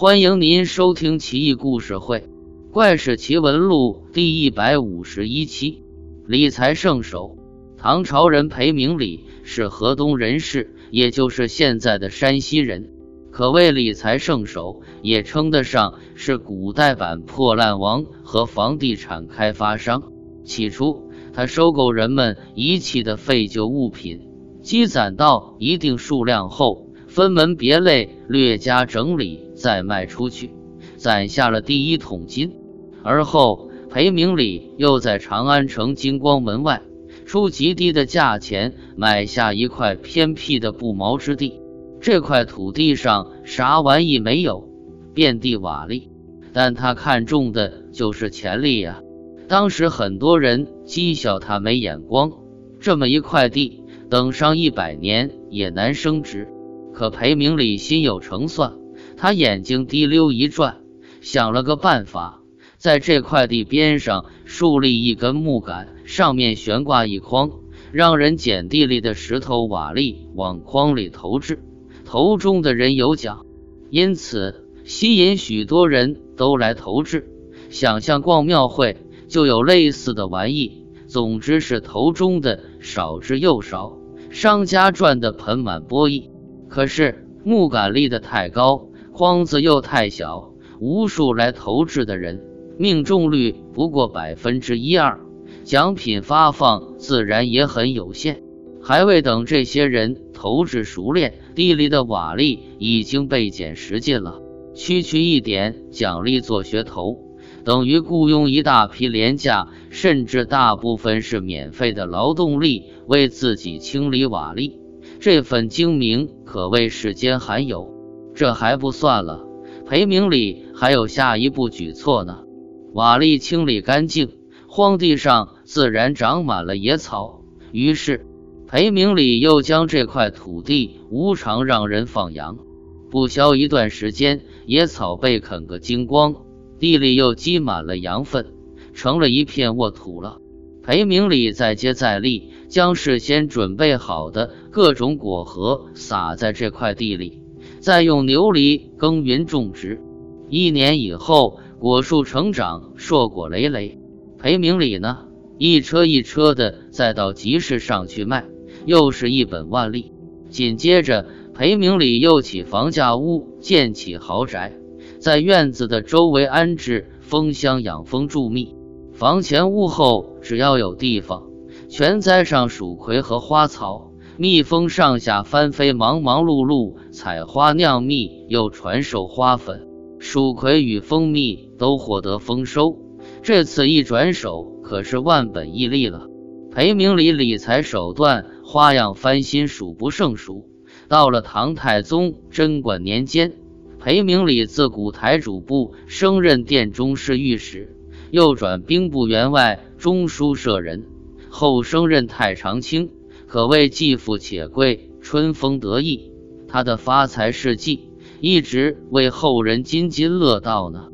欢迎您收听《奇异故事会·怪事奇闻录》第一百五十一期。理财圣手，唐朝人裴明礼是河东人士，也就是现在的山西人，可谓理财圣手，也称得上是古代版破烂王和房地产开发商。起初，他收购人们遗弃的废旧物品。积攒到一定数量后，分门别类，略加整理，再卖出去，攒下了第一桶金。而后，裴明礼又在长安城金光门外，出极低的价钱买下一块偏僻的不毛之地。这块土地上啥玩意没有，遍地瓦砾，但他看中的就是潜力呀。当时很多人讥笑他没眼光，这么一块地。等上一百年也难升值，可裴明礼心有成算，他眼睛滴溜一转，想了个办法，在这块地边上竖立一根木杆，上面悬挂一筐，让人捡地里的石头瓦砾往筐里投掷，投中的人有奖，因此吸引许多人都来投掷。想象逛庙会就有类似的玩意，总之是投中的少之又少。商家赚得盆满钵溢，可是木杆立得太高，筐子又太小，无数来投掷的人，命中率不过百分之一二，奖品发放自然也很有限。还未等这些人投掷熟练，地里的瓦砾已经被捡拾尽了，区区一点奖励做噱头。等于雇佣一大批廉价，甚至大部分是免费的劳动力为自己清理瓦砾，这份精明可谓世间罕有。这还不算了，裴明礼还有下一步举措呢。瓦砾清理干净，荒地上自然长满了野草。于是，裴明礼又将这块土地无偿让人放羊。不消一段时间，野草被啃个精光。地里又积满了羊粪，成了一片沃土了。裴明礼再接再厉，将事先准备好的各种果核撒在这块地里，再用牛犁耕耘种植。一年以后，果树成长，硕果累累。裴明礼呢，一车一车的再到集市上去卖，又是一本万利。紧接着，裴明礼又起房架屋，建起豪宅。在院子的周围安置蜂箱养蜂助蜜，房前屋后只要有地方，全栽上蜀葵和花草，蜜蜂上下翻飞，忙忙碌碌采花酿蜜，又传授花粉。蜀葵与蜂蜜都获得丰收。这次一转手，可是万本益利了。裴明礼理财手段花样翻新，数不胜数。到了唐太宗贞观年间。裴明礼自古台主簿升任殿中侍御史，又转兵部员外中书舍人，后升任太常卿，可谓既富且贵，春风得意。他的发财事迹一直为后人津津乐道呢。